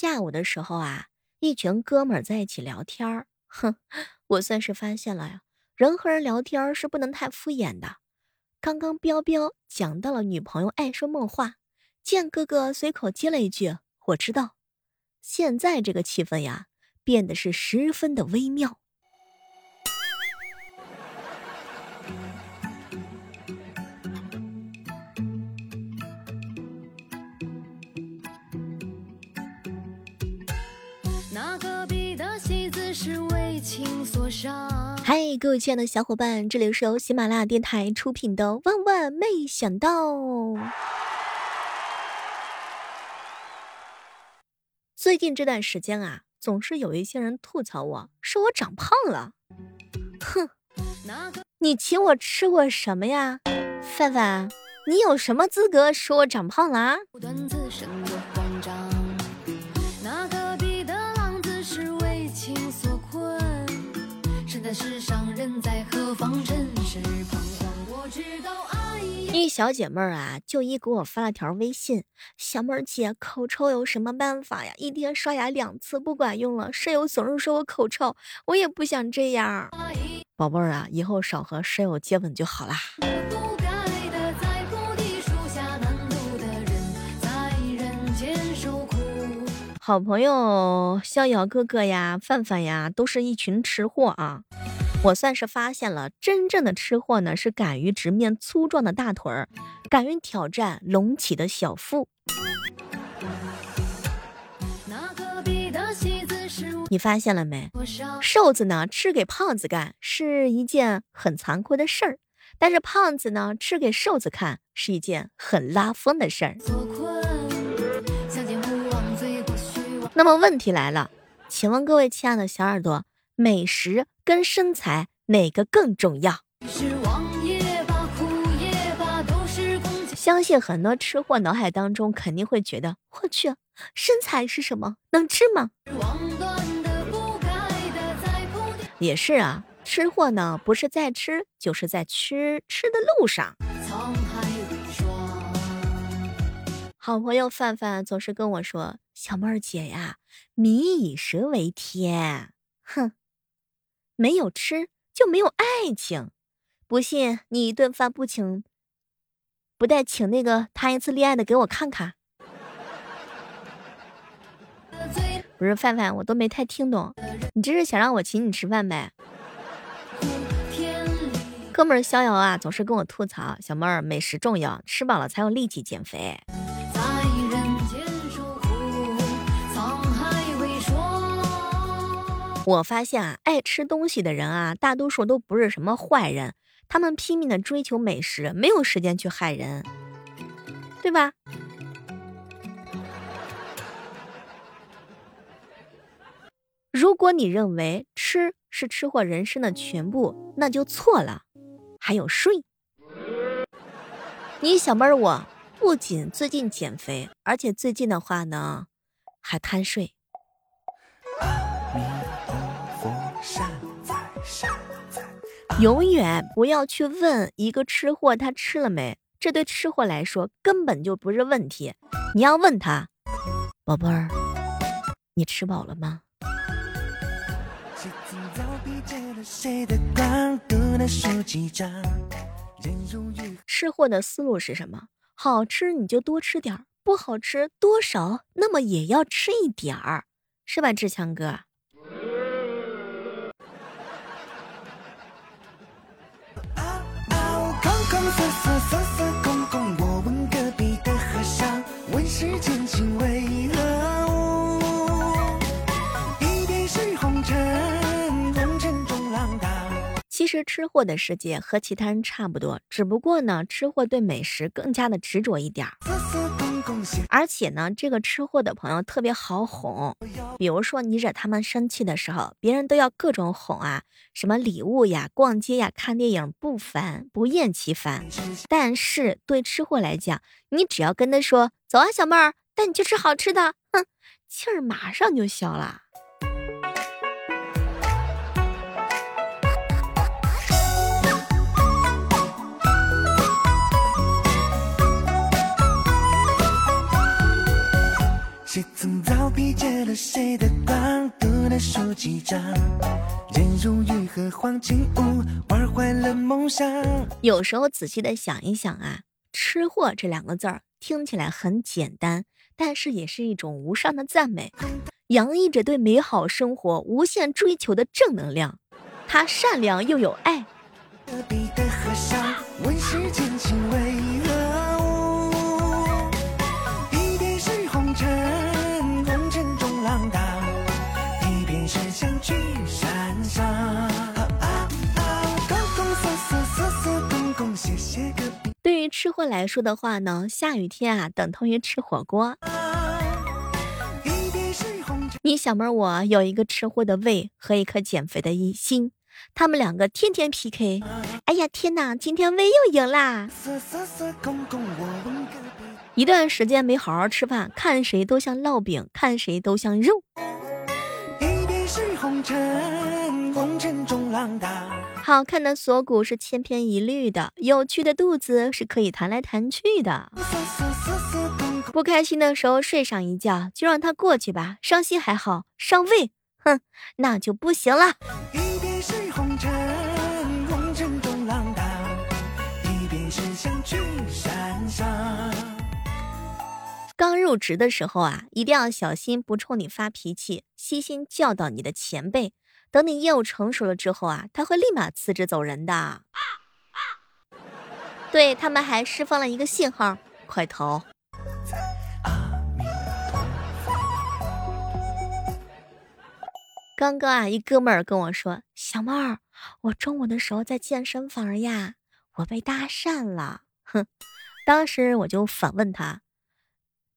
下午的时候啊，一群哥们儿在一起聊天儿，哼，我算是发现了呀，人和人聊天是不能太敷衍的。刚刚彪彪讲到了女朋友爱说梦话，剑哥哥随口接了一句：“我知道。”现在这个气氛呀，变得是十分的微妙。嗨，各位亲爱的小伙伴，这里是由喜马拉雅电台出品的《万万没想到》。最近这段时间啊，总是有一些人吐槽我说我长胖了。哼，你请我吃过什么呀，范范？你有什么资格说我长胖了啊？一小姐妹儿啊，就一给我发了条微信：“小妹儿姐，口臭有什么办法呀？一天刷牙两次不管用了，舍友总是说我口臭，我也不想这样。”宝贝儿啊，以后少和舍友接吻就好啦。好朋友逍遥哥哥呀，范范呀，都是一群吃货啊。我算是发现了，真正的吃货呢，是敢于直面粗壮的大腿儿，敢于挑战隆起的小腹。你发现了没？瘦子呢，吃给胖子干是一件很残酷的事儿，但是胖子呢，吃给瘦子看是一件很拉风的事儿。那么问题来了，请问各位亲爱的小耳朵，美食？跟身材哪个更重要？相信很多吃货脑海当中肯定会觉得，我去，身材是什么？能吃吗？也是啊，吃货呢，不是在吃，就是在吃吃的路上。好朋友范范总是跟我说：“小妹儿姐呀，民以食为天。”哼。没有吃就没有爱情，不信你一顿饭不请，不带请那个谈一次恋爱的给我看看。不是范范，我都没太听懂，你这是想让我请你吃饭呗？哥们儿逍遥啊，总是跟我吐槽，小妹儿美食重要，吃饱了才有力气减肥。我发现啊，爱吃东西的人啊，大多数都不是什么坏人，他们拼命的追求美食，没有时间去害人，对吧？如果你认为吃是吃货人生的全部，那就错了。还有睡，你小妹儿，我不仅最近减肥，而且最近的话呢，还贪睡。永远不要去问一个吃货他吃了没，这对吃货来说根本就不是问题。你要问他，宝贝儿，你吃饱了吗？吃货的思路是什么？好吃你就多吃点儿，不好吃多少那么也要吃一点儿，是吧，志强哥？其实吃货的世界和其他人差不多，只不过呢，吃货对美食更加的执着一点儿。而且呢，这个吃货的朋友特别好哄，比如说你惹他们生气的时候，别人都要各种哄啊，什么礼物呀、逛街呀、看电影，不烦不厌其烦。但是对吃货来讲，你只要跟他说走啊，小妹儿，带你去吃好吃的，哼，气儿马上就消了。谁曾早披借了谁的光，独能数几张？人如玉和黄金屋，玩坏了梦想。有时候仔细的想一想啊，吃货这两个字儿听起来很简单，但是也是一种无上的赞美，洋溢着对美好生活无限追求的正能量。他善良又有爱。隔壁的和尚问世间情为何吃货来说的话呢，下雨天啊等同于吃火锅。你小妹儿我有一个吃货的胃和一颗减肥的心，他们两个天天 PK。哎呀天哪，今天胃又赢啦！一段时间没好好吃饭，看谁都像烙饼，看谁都像肉。好看的锁骨是千篇一律的，有趣的肚子是可以弹来弹去的。不开心的时候睡上一觉，就让它过去吧。伤心还好，伤胃，哼，那就不行了。刚入职的时候啊，一定要小心不冲你发脾气，悉心教导你的前辈。等你业务成熟了之后啊，他会立马辞职走人的。对他们还释放了一个信号，快逃！刚刚啊，一哥们儿跟我说：“小妹儿，我中午的时候在健身房呀，我被搭讪了。”哼，当时我就反问他：“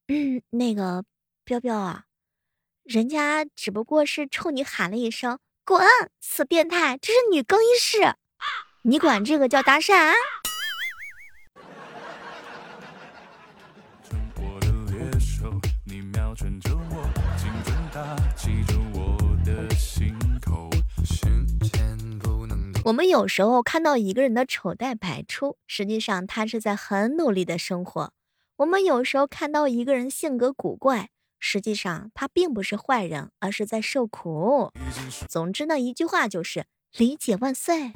嗯，那个彪彪啊，人家只不过是冲你喊了一声。”滚，死变态！这是女更衣室，你管这个叫搭讪啊？我们有时候看到一个人的丑态百出，实际上他是在很努力的生活；我们有时候看到一个人性格古怪。实际上他并不是坏人，而是在受苦。总之呢，一句话就是理解万岁。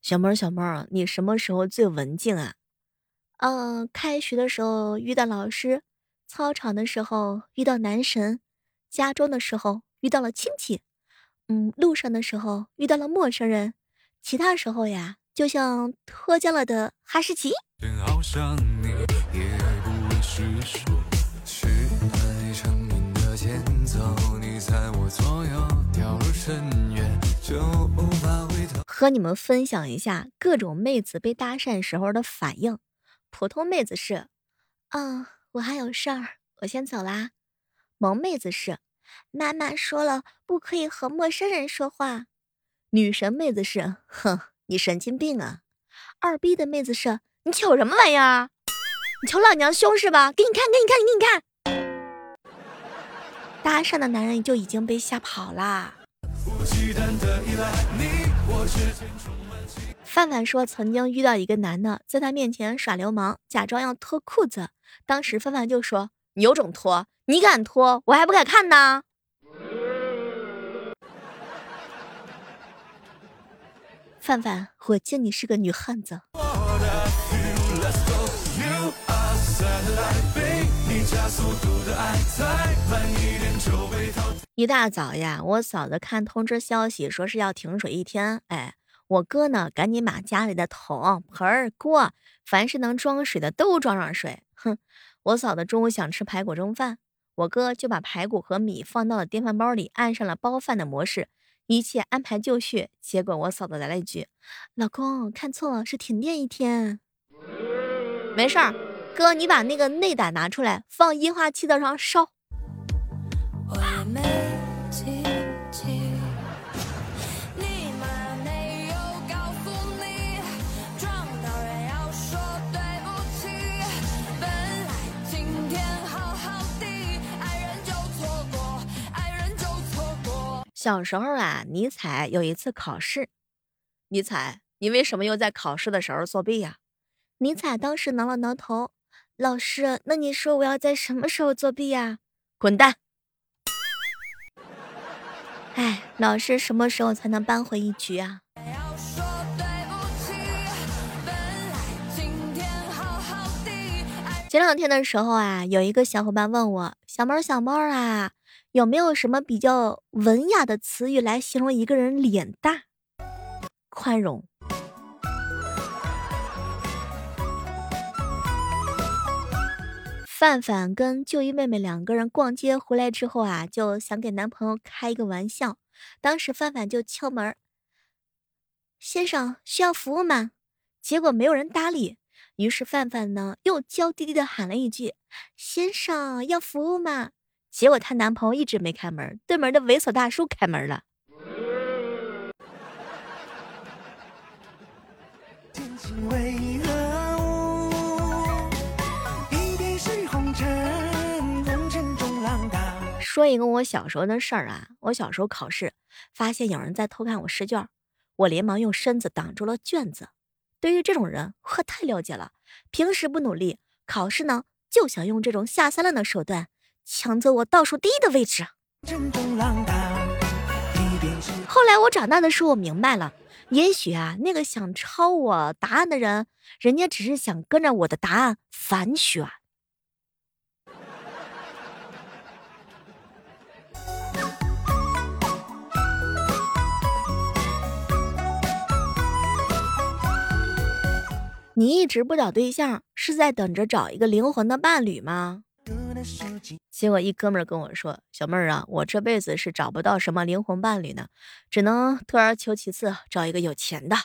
小妹儿，小妹儿，你什么时候最文静啊？嗯，开学的时候遇到老师，操场的时候遇到男神，家中的时候遇到了亲戚。嗯，路上的时候遇到了陌生人，其他时候呀，就像脱缰了的哈士奇。和你们分享一下各种妹子被搭讪时候的反应。普通妹子是，啊，我还有事儿，我先走啦。萌妹子是。妈妈说了，不可以和陌生人说话。女神妹子是，哼，你神经病啊！二逼的妹子是，你瞅什么玩意儿？你瞅老娘凶是吧？给你看，给你看，给你看。搭讪的男人就已经被吓跑啦。范范说，曾经遇到一个男的在他面前耍流氓，假装要脱裤子。当时范范就说：“你有种脱。”你敢脱，我还不敢看呢。范范，我敬你是个女汉子。一大早呀，我嫂子看通知消息，说是要停水一天。哎，我哥呢，赶紧把家里的桶、盆、锅，凡是能装水的都装上水。哼，我嫂子中午想吃排骨蒸饭。我哥就把排骨和米放到了电饭煲里，按上了煲饭的模式，一切安排就绪。结果我嫂子来了一句：“老公，看错了，是停电一天。”没事儿，哥，你把那个内胆拿出来，放液化气灶上烧。小时候啊，尼采有一次考试。尼采，你为什么又在考试的时候作弊呀？尼采当时挠了挠头，老师，那你说我要在什么时候作弊呀？滚蛋！哎，老师什么时候才能扳回一局啊？前两天的时候啊，有一个小伙伴问我，小猫小猫啊。有没有什么比较文雅的词语来形容一个人脸大、宽容？范范跟旧衣妹妹两个人逛街回来之后啊，就想给男朋友开一个玩笑。当时范范就敲门：“先生需要服务吗？”结果没有人搭理。于是范范呢又娇滴滴的喊了一句：“先生要服务吗？”结果她男朋友一直没开门，对门的猥琐大叔开门了。说一个我小时候的事儿啊，我小时候考试发现有人在偷看我试卷，我连忙用身子挡住了卷子。对于这种人，我太了解了，平时不努力，考试呢就想用这种下三滥的手段。抢走我倒数第一的位置。后来我长大的时候，我明白了，也许啊，那个想抄我答案的人，人家只是想跟着我的答案反选。你一直不找对象，是在等着找一个灵魂的伴侣吗？结果一哥们儿跟我说：“小妹儿啊，我这辈子是找不到什么灵魂伴侣呢，只能退而求其次，找一个有钱的。”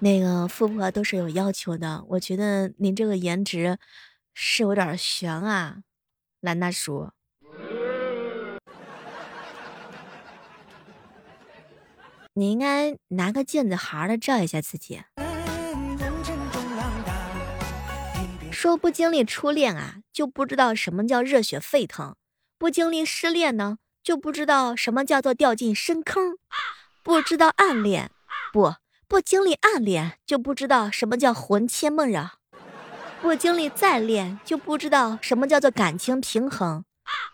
那个富婆都是有要求的，我觉得您这个颜值是有点悬啊，蓝大叔。你应该拿个镜子好好的照一下自己。说不经历初恋啊，就不知道什么叫热血沸腾；不经历失恋呢，就不知道什么叫做掉进深坑；不知道暗恋，不不经历暗恋，就不知道什么叫魂牵梦绕；不经历再恋，就不知道什么叫做感情平衡；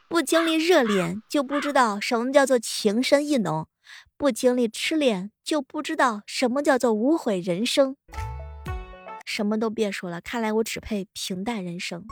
不经历热恋，就不知道什么叫做情深意浓；不经历痴恋，就不知道什么叫做无悔人生。什么都别说了，看来我只配平淡人生。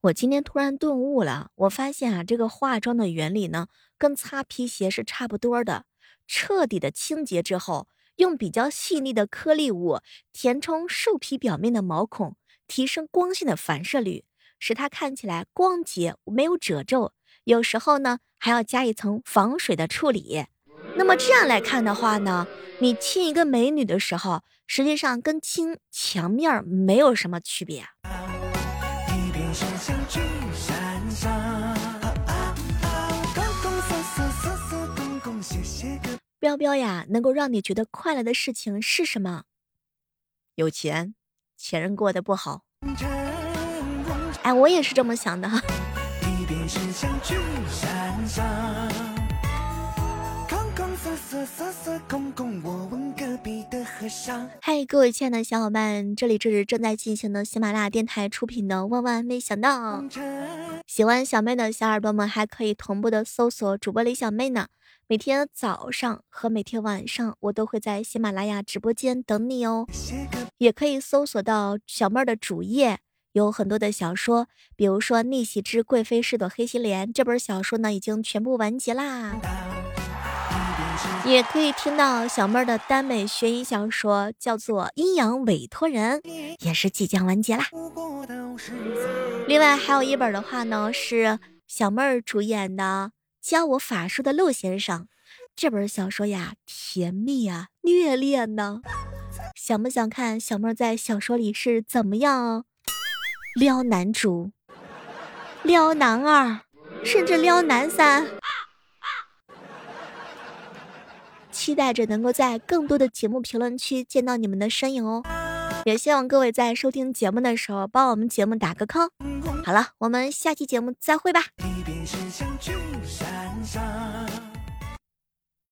我今天突然顿悟了，我发现啊，这个化妆的原理呢，跟擦皮鞋是差不多的。彻底的清洁之后，用比较细腻的颗粒物填充兽皮表面的毛孔，提升光线的反射率。使它看起来光洁，没有褶皱。有时候呢，还要加一层防水的处理。那么这样来看的话呢，你亲一个美女的时候，实际上跟亲墙面没有什么区别。彪彪呀，能够让你觉得快乐的事情是什么？有钱，前任过得不好。哎，我也是这么想的哈。嗨，各位亲爱的小伙伴，这里这是正在进行的喜马拉雅电台出品的《万万没想到》。喜欢小妹的小耳朵们还可以同步的搜索主播李小妹呢。每天早上和每天晚上，我都会在喜马拉雅直播间等你哦。也可以搜索到小妹的主页。有很多的小说，比如说《逆袭之贵妃是朵黑心莲》这本小说呢，已经全部完结啦。也可以听到小妹儿的耽美悬疑小说，叫做《阴阳委托人》，也是即将完结啦。另外还有一本的话呢，是小妹儿主演的《教我法术的陆先生》这本小说呀，甜蜜啊，虐恋呢。想不想看小妹儿在小说里是怎么样？撩男主，撩男二，甚至撩男三。期待着能够在更多的节目评论区见到你们的身影哦。也希望各位在收听节目的时候帮我们节目打个 call。好了，我们下期节目再会吧。